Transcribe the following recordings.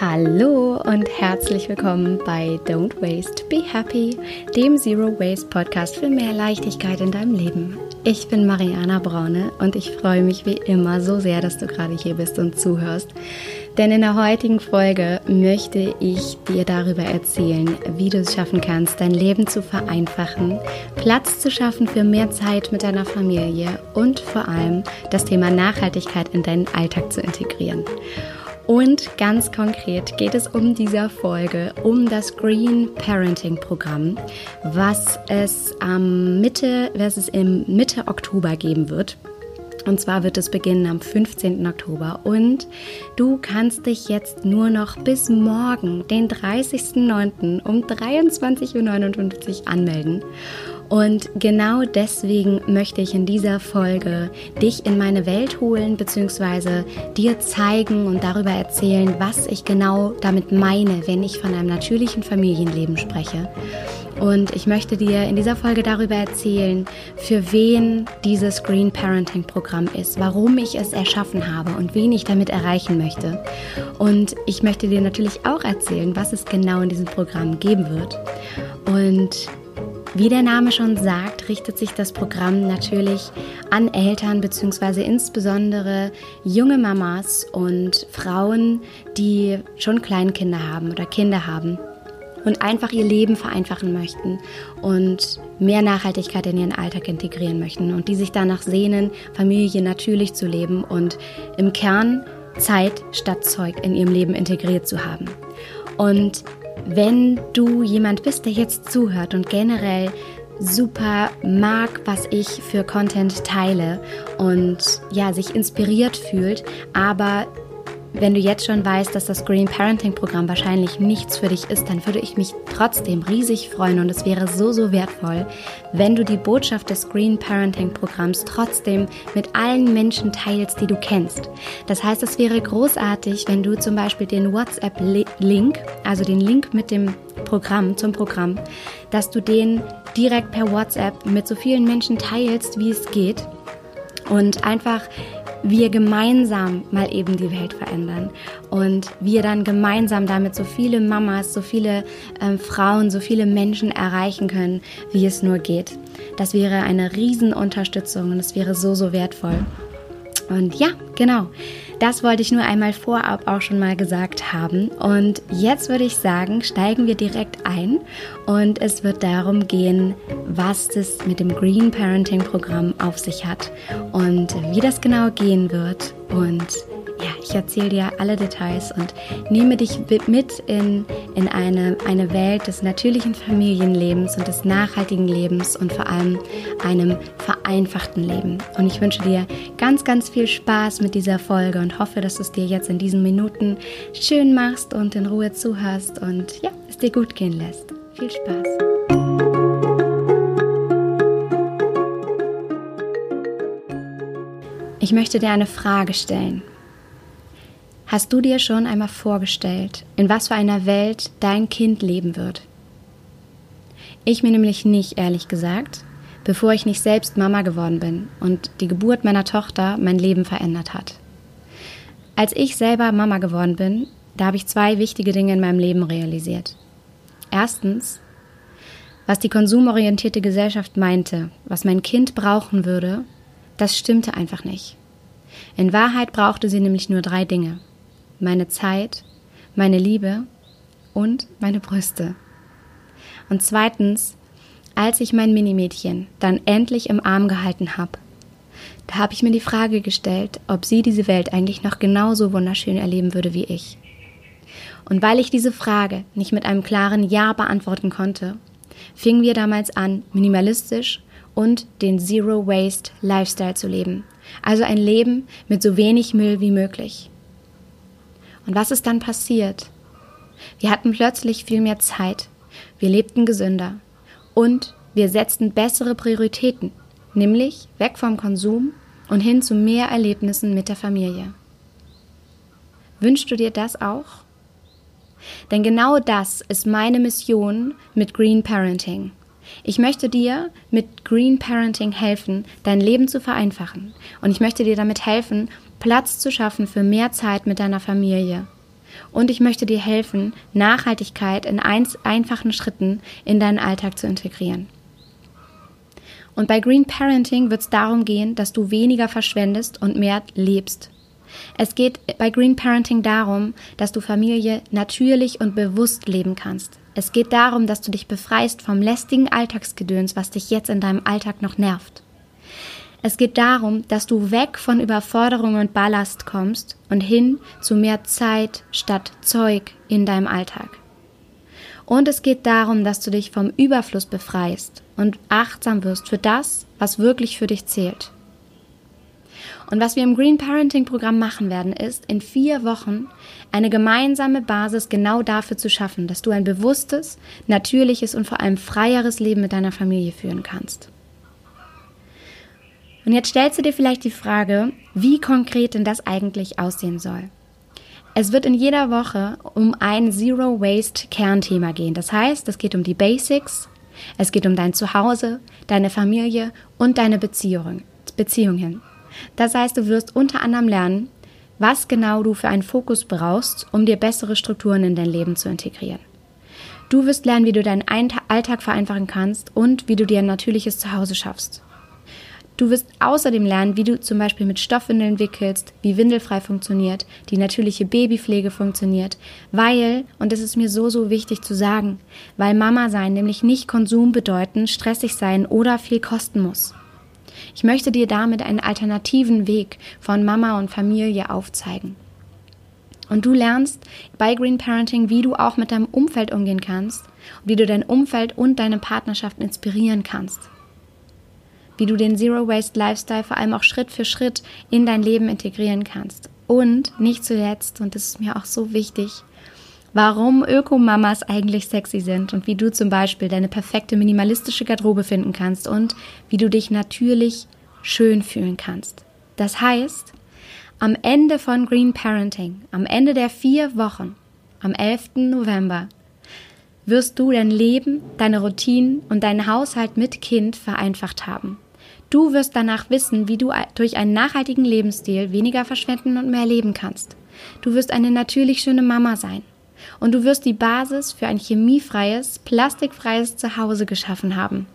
Hallo und herzlich willkommen bei Don't Waste, Be Happy, dem Zero Waste Podcast für mehr Leichtigkeit in deinem Leben. Ich bin Mariana Braune und ich freue mich wie immer so sehr, dass du gerade hier bist und zuhörst. Denn in der heutigen Folge möchte ich dir darüber erzählen, wie du es schaffen kannst, dein Leben zu vereinfachen, Platz zu schaffen für mehr Zeit mit deiner Familie und vor allem das Thema Nachhaltigkeit in deinen Alltag zu integrieren. Und ganz konkret geht es um dieser Folge um das Green Parenting Programm, was es am Mitte, was es im Mitte Oktober geben wird. Und zwar wird es beginnen am 15. Oktober. Und du kannst dich jetzt nur noch bis morgen, den 30.09. um 23.59 Uhr anmelden. Und genau deswegen möchte ich in dieser Folge dich in meine Welt holen, beziehungsweise dir zeigen und darüber erzählen, was ich genau damit meine, wenn ich von einem natürlichen Familienleben spreche. Und ich möchte dir in dieser Folge darüber erzählen, für wen dieses Green Parenting Programm ist, warum ich es erschaffen habe und wen ich damit erreichen möchte. Und ich möchte dir natürlich auch erzählen, was es genau in diesem Programm geben wird. Und wie der Name schon sagt, richtet sich das Programm natürlich an Eltern bzw. insbesondere junge Mamas und Frauen, die schon Kleinkinder haben oder Kinder haben und einfach ihr Leben vereinfachen möchten und mehr Nachhaltigkeit in ihren Alltag integrieren möchten und die sich danach sehnen, Familie natürlich zu leben und im Kern Zeit statt Zeug in ihrem Leben integriert zu haben. Und wenn du jemand bist, der jetzt zuhört und generell super mag, was ich für Content teile und ja, sich inspiriert fühlt, aber wenn du jetzt schon weißt, dass das Green Parenting Programm wahrscheinlich nichts für dich ist, dann würde ich mich trotzdem riesig freuen und es wäre so, so wertvoll, wenn du die Botschaft des Green Parenting Programms trotzdem mit allen Menschen teilst, die du kennst. Das heißt, es wäre großartig, wenn du zum Beispiel den WhatsApp-Link, also den Link mit dem Programm zum Programm, dass du den direkt per WhatsApp mit so vielen Menschen teilst, wie es geht und einfach wir gemeinsam mal eben die Welt verändern und wir dann gemeinsam damit so viele Mamas, so viele ähm, Frauen, so viele Menschen erreichen können, wie es nur geht. Das wäre eine Riesenunterstützung und es wäre so, so wertvoll. Und ja, genau. Das wollte ich nur einmal vorab auch schon mal gesagt haben. Und jetzt würde ich sagen, steigen wir direkt ein. Und es wird darum gehen, was es mit dem Green Parenting Programm auf sich hat und wie das genau gehen wird. Und ja, ich erzähle dir alle Details und nehme dich mit in, in eine, eine Welt des natürlichen Familienlebens und des nachhaltigen Lebens und vor allem einem vereinfachten Leben. Und ich wünsche dir ganz, ganz viel Spaß mit dieser Folge und hoffe, dass du es dir jetzt in diesen Minuten schön machst und in Ruhe zuhörst und ja, es dir gut gehen lässt. Viel Spaß! Ich möchte dir eine Frage stellen. Hast du dir schon einmal vorgestellt, in was für einer Welt dein Kind leben wird? Ich mir nämlich nicht, ehrlich gesagt, bevor ich nicht selbst Mama geworden bin und die Geburt meiner Tochter mein Leben verändert hat. Als ich selber Mama geworden bin, da habe ich zwei wichtige Dinge in meinem Leben realisiert. Erstens, was die konsumorientierte Gesellschaft meinte, was mein Kind brauchen würde, das stimmte einfach nicht. In Wahrheit brauchte sie nämlich nur drei Dinge meine Zeit, meine Liebe und meine Brüste. Und zweitens, als ich mein Minimädchen dann endlich im Arm gehalten habe, da habe ich mir die Frage gestellt, ob sie diese Welt eigentlich noch genauso wunderschön erleben würde wie ich. Und weil ich diese Frage nicht mit einem klaren Ja beantworten konnte, fingen wir damals an, minimalistisch und den Zero Waste Lifestyle zu leben. Also ein Leben mit so wenig Müll wie möglich. Und was ist dann passiert? Wir hatten plötzlich viel mehr Zeit, wir lebten gesünder und wir setzten bessere Prioritäten, nämlich weg vom Konsum und hin zu mehr Erlebnissen mit der Familie. Wünschst du dir das auch? Denn genau das ist meine Mission mit Green Parenting. Ich möchte dir mit Green Parenting helfen, dein Leben zu vereinfachen. Und ich möchte dir damit helfen, Platz zu schaffen für mehr Zeit mit deiner Familie. und ich möchte dir helfen, Nachhaltigkeit in einfachen Schritten in deinen Alltag zu integrieren. Und bei Green Parenting wird es darum gehen, dass du weniger verschwendest und mehr lebst. Es geht bei Green Parenting darum, dass du Familie natürlich und bewusst leben kannst. Es geht darum, dass du dich befreist vom lästigen Alltagsgedöns, was dich jetzt in deinem Alltag noch nervt. Es geht darum, dass du weg von Überforderung und Ballast kommst und hin zu mehr Zeit statt Zeug in deinem Alltag. Und es geht darum, dass du dich vom Überfluss befreist und achtsam wirst für das, was wirklich für dich zählt. Und was wir im Green Parenting Programm machen werden, ist in vier Wochen eine gemeinsame Basis genau dafür zu schaffen, dass du ein bewusstes, natürliches und vor allem freieres Leben mit deiner Familie führen kannst. Und jetzt stellst du dir vielleicht die Frage, wie konkret denn das eigentlich aussehen soll. Es wird in jeder Woche um ein Zero Waste Kernthema gehen. Das heißt, es geht um die Basics, es geht um dein Zuhause, deine Familie und deine Beziehungen. Beziehungen. Das heißt, du wirst unter anderem lernen, was genau du für einen Fokus brauchst, um dir bessere Strukturen in dein Leben zu integrieren. Du wirst lernen, wie du deinen Alltag vereinfachen kannst und wie du dir ein natürliches Zuhause schaffst. Du wirst außerdem lernen, wie du zum Beispiel mit Stoffwindeln wickelst, wie windelfrei funktioniert, die natürliche Babypflege funktioniert, weil, und das ist mir so, so wichtig zu sagen, weil Mama sein nämlich nicht Konsum bedeuten, stressig sein oder viel kosten muss. Ich möchte dir damit einen alternativen Weg von Mama und Familie aufzeigen. Und du lernst bei Green Parenting, wie du auch mit deinem Umfeld umgehen kannst, wie du dein Umfeld und deine Partnerschaft inspirieren kannst wie du den Zero Waste Lifestyle vor allem auch Schritt für Schritt in dein Leben integrieren kannst. Und nicht zuletzt, und das ist mir auch so wichtig, warum Ökomamas eigentlich sexy sind und wie du zum Beispiel deine perfekte minimalistische Garderobe finden kannst und wie du dich natürlich schön fühlen kannst. Das heißt, am Ende von Green Parenting, am Ende der vier Wochen, am 11. November, wirst du dein Leben, deine Routinen und deinen Haushalt mit Kind vereinfacht haben. Du wirst danach wissen, wie du durch einen nachhaltigen Lebensstil weniger verschwenden und mehr leben kannst. Du wirst eine natürlich schöne Mama sein. Und du wirst die Basis für ein chemiefreies, plastikfreies Zuhause geschaffen haben.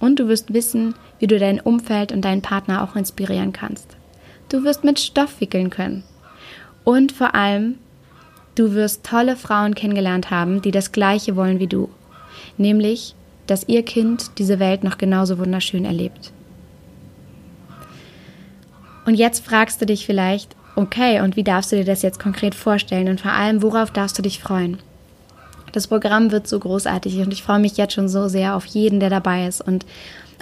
Und du wirst wissen, wie du dein Umfeld und deinen Partner auch inspirieren kannst. Du wirst mit Stoff wickeln können. Und vor allem, du wirst tolle Frauen kennengelernt haben, die das Gleiche wollen wie du. Nämlich, dass ihr Kind diese Welt noch genauso wunderschön erlebt. Und jetzt fragst du dich vielleicht, okay, und wie darfst du dir das jetzt konkret vorstellen und vor allem, worauf darfst du dich freuen? Das Programm wird so großartig und ich freue mich jetzt schon so sehr auf jeden, der dabei ist und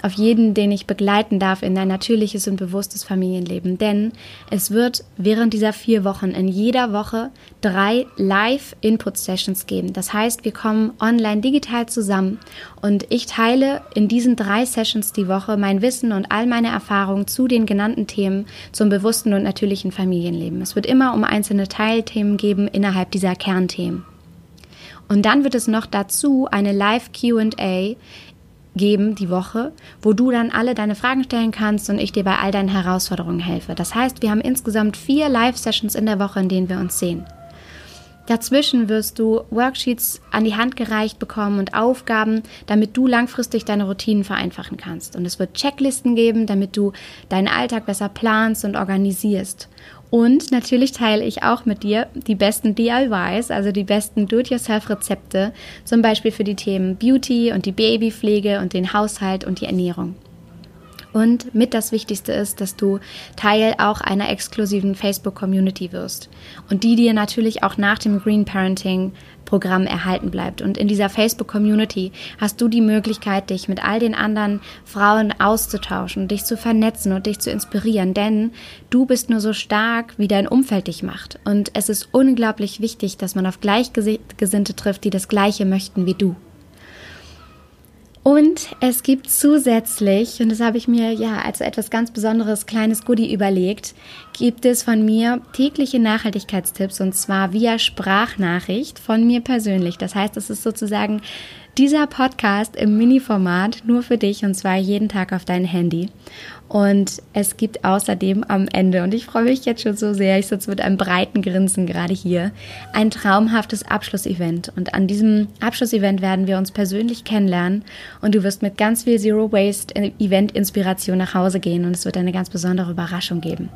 auf jeden, den ich begleiten darf in ein natürliches und bewusstes Familienleben. Denn es wird während dieser vier Wochen in jeder Woche drei Live-Input-Sessions geben. Das heißt, wir kommen online digital zusammen und ich teile in diesen drei Sessions die Woche mein Wissen und all meine Erfahrungen zu den genannten Themen zum bewussten und natürlichen Familienleben. Es wird immer um einzelne Teilthemen geben innerhalb dieser Kernthemen. Und dann wird es noch dazu eine Live QA geben die Woche, wo du dann alle deine Fragen stellen kannst und ich dir bei all deinen Herausforderungen helfe. Das heißt, wir haben insgesamt vier Live-Sessions in der Woche, in denen wir uns sehen. Dazwischen wirst du Worksheets an die Hand gereicht bekommen und Aufgaben, damit du langfristig deine Routinen vereinfachen kannst. Und es wird Checklisten geben, damit du deinen Alltag besser planst und organisierst. Und natürlich teile ich auch mit dir die besten DIYs, also die besten Do-it-yourself-Rezepte, zum Beispiel für die Themen Beauty und die Babypflege und den Haushalt und die Ernährung. Und mit das Wichtigste ist, dass du Teil auch einer exklusiven Facebook-Community wirst und die dir natürlich auch nach dem Green Parenting Programm erhalten bleibt. Und in dieser Facebook-Community hast du die Möglichkeit, dich mit all den anderen Frauen auszutauschen, dich zu vernetzen und dich zu inspirieren, denn du bist nur so stark, wie dein Umfeld dich macht. Und es ist unglaublich wichtig, dass man auf Gleichgesinnte trifft, die das Gleiche möchten wie du. Und es gibt zusätzlich, und das habe ich mir ja als etwas ganz Besonderes kleines Goodie überlegt, gibt es von mir tägliche Nachhaltigkeitstipps und zwar via Sprachnachricht von mir persönlich. Das heißt, es ist sozusagen Dieser Podcast im Mini-Format nur für dich und zwar jeden Tag auf dein Handy. Und es gibt außerdem am Ende, und ich freue mich jetzt schon so sehr, ich sitze mit einem breiten Grinsen gerade hier, ein traumhaftes Abschlussevent. Und an diesem Abschlussevent werden wir uns persönlich kennenlernen und du wirst mit ganz viel Zero Waste Event Inspiration nach Hause gehen und es wird eine ganz besondere Überraschung geben.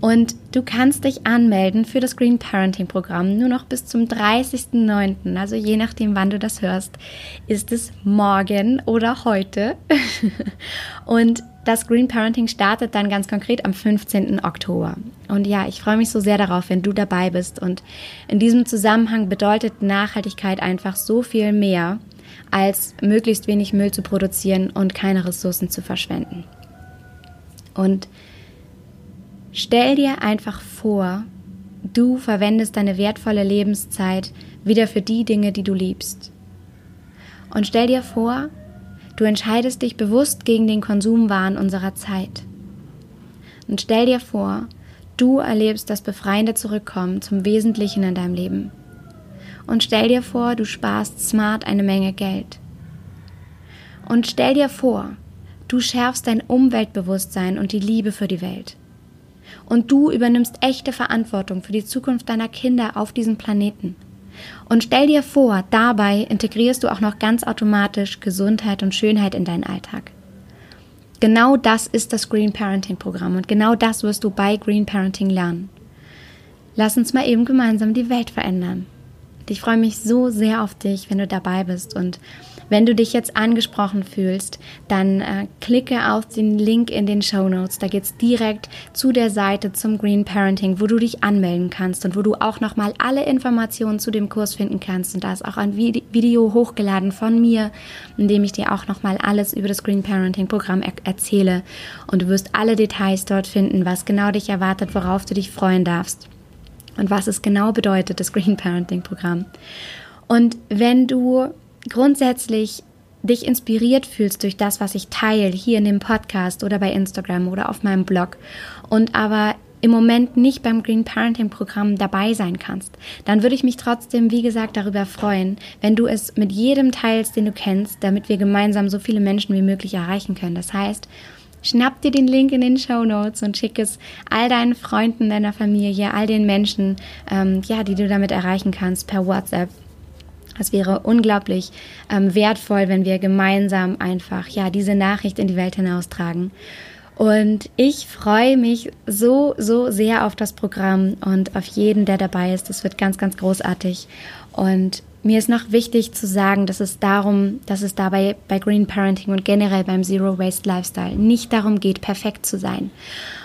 Und du kannst dich anmelden für das Green Parenting Programm nur noch bis zum 30.09. Also je nachdem, wann du das hörst, ist es morgen oder heute. Und das Green Parenting startet dann ganz konkret am 15. Oktober. Und ja, ich freue mich so sehr darauf, wenn du dabei bist. Und in diesem Zusammenhang bedeutet Nachhaltigkeit einfach so viel mehr, als möglichst wenig Müll zu produzieren und keine Ressourcen zu verschwenden. Und Stell dir einfach vor, du verwendest deine wertvolle Lebenszeit wieder für die Dinge, die du liebst. Und stell dir vor, du entscheidest dich bewusst gegen den Konsumwahn unserer Zeit. Und stell dir vor, du erlebst das befreiende Zurückkommen zum Wesentlichen in deinem Leben. Und stell dir vor, du sparst smart eine Menge Geld. Und stell dir vor, du schärfst dein Umweltbewusstsein und die Liebe für die Welt und du übernimmst echte Verantwortung für die Zukunft deiner Kinder auf diesem Planeten. Und stell dir vor, dabei integrierst du auch noch ganz automatisch Gesundheit und Schönheit in deinen Alltag. Genau das ist das Green Parenting Programm und genau das wirst du bei Green Parenting lernen. Lass uns mal eben gemeinsam die Welt verändern. Ich freue mich so sehr auf dich, wenn du dabei bist und wenn du dich jetzt angesprochen fühlst, dann äh, klicke auf den Link in den Show Notes. Da geht's direkt zu der Seite zum Green Parenting, wo du dich anmelden kannst und wo du auch nochmal alle Informationen zu dem Kurs finden kannst. Und da ist auch ein Video hochgeladen von mir, in dem ich dir auch nochmal alles über das Green Parenting Programm er erzähle. Und du wirst alle Details dort finden, was genau dich erwartet, worauf du dich freuen darfst und was es genau bedeutet, das Green Parenting Programm. Und wenn du grundsätzlich dich inspiriert fühlst durch das, was ich teile, hier in dem Podcast oder bei Instagram oder auf meinem Blog und aber im Moment nicht beim Green Parenting Programm dabei sein kannst, dann würde ich mich trotzdem, wie gesagt, darüber freuen, wenn du es mit jedem teilst, den du kennst, damit wir gemeinsam so viele Menschen wie möglich erreichen können. Das heißt, schnapp dir den Link in den Show Notes und schick es all deinen Freunden, deiner Familie, all den Menschen, ähm, ja, die du damit erreichen kannst per WhatsApp es wäre unglaublich ähm, wertvoll, wenn wir gemeinsam einfach ja diese Nachricht in die Welt hinaustragen. Und ich freue mich so, so sehr auf das Programm und auf jeden, der dabei ist. Das wird ganz, ganz großartig. Und mir ist noch wichtig zu sagen, dass es darum, dass es dabei bei Green Parenting und generell beim Zero Waste Lifestyle nicht darum geht, perfekt zu sein.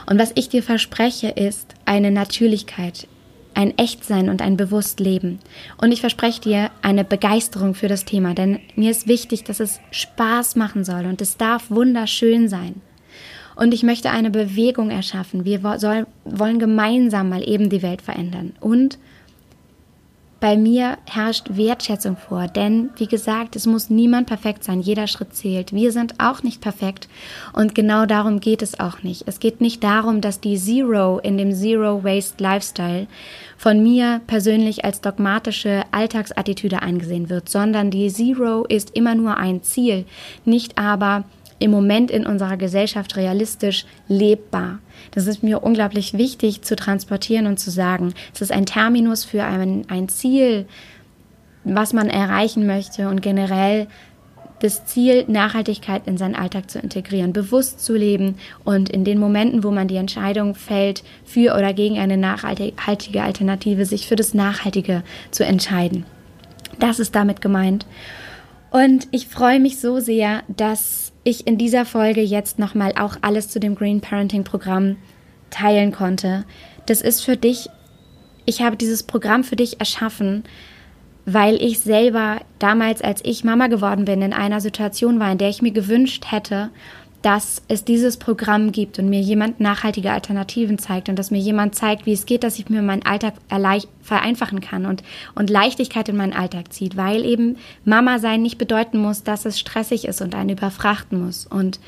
Und was ich dir verspreche, ist eine Natürlichkeit ein Echtsein und ein Bewusstleben. Und ich verspreche dir eine Begeisterung für das Thema, denn mir ist wichtig, dass es Spaß machen soll und es darf wunderschön sein. Und ich möchte eine Bewegung erschaffen. Wir wollen gemeinsam mal eben die Welt verändern. Und bei mir herrscht Wertschätzung vor, denn wie gesagt, es muss niemand perfekt sein, jeder Schritt zählt. Wir sind auch nicht perfekt und genau darum geht es auch nicht. Es geht nicht darum, dass die Zero in dem Zero Waste Lifestyle von mir persönlich als dogmatische Alltagsattitüde angesehen wird, sondern die Zero ist immer nur ein Ziel, nicht aber im Moment in unserer Gesellschaft realistisch lebbar. Das ist mir unglaublich wichtig zu transportieren und zu sagen. Es ist ein Terminus für ein, ein Ziel, was man erreichen möchte und generell das Ziel, Nachhaltigkeit in seinen Alltag zu integrieren, bewusst zu leben und in den Momenten, wo man die Entscheidung fällt, für oder gegen eine nachhaltige Alternative, sich für das Nachhaltige zu entscheiden. Das ist damit gemeint. Und ich freue mich so sehr, dass ich in dieser Folge jetzt nochmal auch alles zu dem Green Parenting Programm teilen konnte. Das ist für dich, ich habe dieses Programm für dich erschaffen, weil ich selber damals, als ich Mama geworden bin, in einer Situation war, in der ich mir gewünscht hätte, dass es dieses Programm gibt und mir jemand nachhaltige Alternativen zeigt und dass mir jemand zeigt, wie es geht, dass ich mir meinen Alltag vereinfachen kann und, und Leichtigkeit in meinen Alltag zieht, weil eben Mama sein nicht bedeuten muss, dass es stressig ist und einen überfrachten muss. Und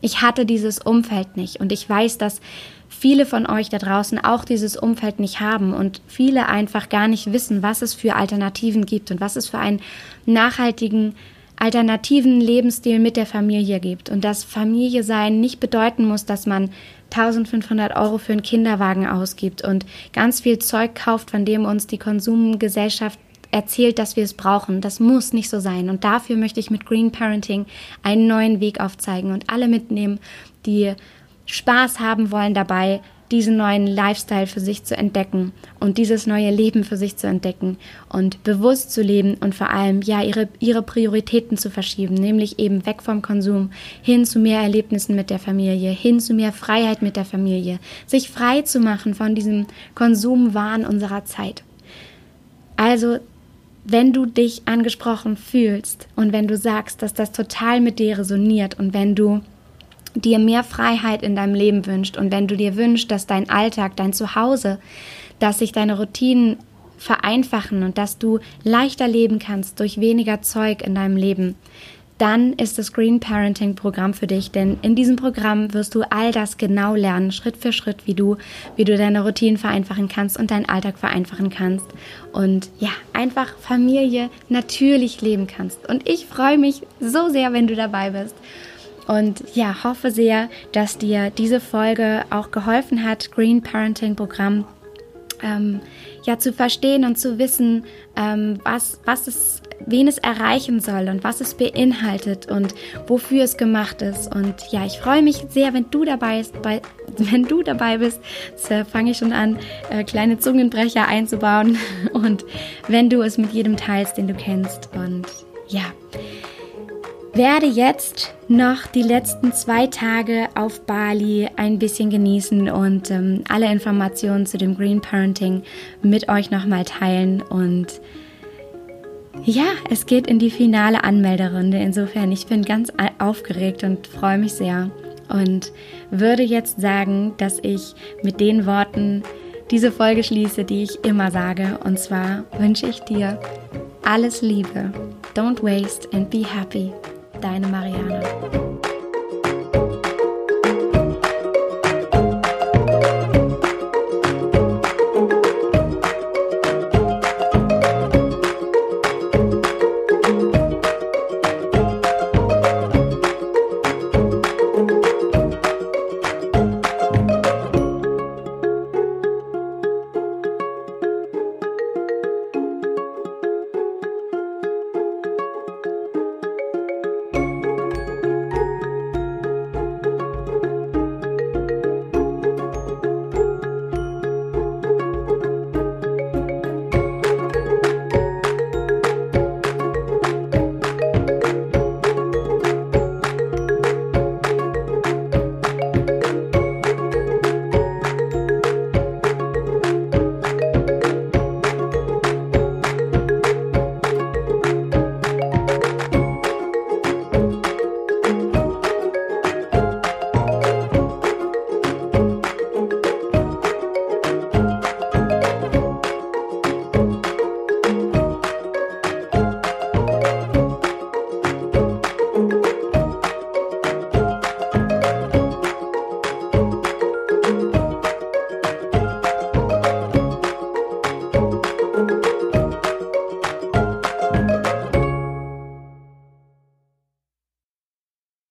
Ich hatte dieses Umfeld nicht und ich weiß, dass viele von euch da draußen auch dieses Umfeld nicht haben und viele einfach gar nicht wissen, was es für Alternativen gibt und was es für einen nachhaltigen alternativen Lebensstil mit der Familie gibt und dass Familie sein nicht bedeuten muss, dass man 1500 Euro für einen Kinderwagen ausgibt und ganz viel Zeug kauft, von dem uns die Konsumgesellschaft erzählt, dass wir es brauchen. Das muss nicht so sein. Und dafür möchte ich mit Green Parenting einen neuen Weg aufzeigen und alle mitnehmen, die Spaß haben wollen dabei, diesen neuen Lifestyle für sich zu entdecken und dieses neue Leben für sich zu entdecken und bewusst zu leben und vor allem ja ihre, ihre Prioritäten zu verschieben, nämlich eben weg vom Konsum hin zu mehr Erlebnissen mit der Familie, hin zu mehr Freiheit mit der Familie, sich frei zu machen von diesem Konsumwahn unserer Zeit. Also wenn du dich angesprochen fühlst und wenn du sagst, dass das total mit dir resoniert und wenn du dir mehr Freiheit in deinem Leben wünscht und wenn du dir wünschst, dass dein Alltag, dein Zuhause, dass sich deine Routinen vereinfachen und dass du leichter leben kannst durch weniger Zeug in deinem Leben, dann ist das Green Parenting Programm für dich, denn in diesem Programm wirst du all das genau lernen, Schritt für Schritt, wie du, wie du deine Routinen vereinfachen kannst und deinen Alltag vereinfachen kannst und ja, einfach Familie natürlich leben kannst. Und ich freue mich so sehr, wenn du dabei bist. Und ja, hoffe sehr, dass dir diese Folge auch geholfen hat, Green Parenting Programm ähm, ja zu verstehen und zu wissen, ähm, was, was es, wen es erreichen soll und was es beinhaltet und wofür es gemacht ist. Und ja, ich freue mich sehr, wenn du dabei bist. Bei, wenn du dabei bist, äh, fange ich schon an, äh, kleine Zungenbrecher einzubauen. Und wenn du es mit jedem teilst, den du kennst. Und ja werde jetzt noch die letzten zwei Tage auf Bali ein bisschen genießen und ähm, alle Informationen zu dem Green Parenting mit euch nochmal teilen. Und ja, es geht in die finale Anmelderunde. Insofern, ich bin ganz aufgeregt und freue mich sehr. Und würde jetzt sagen, dass ich mit den Worten diese Folge schließe, die ich immer sage. Und zwar wünsche ich dir alles Liebe. Don't waste and be happy. Deine Marianne.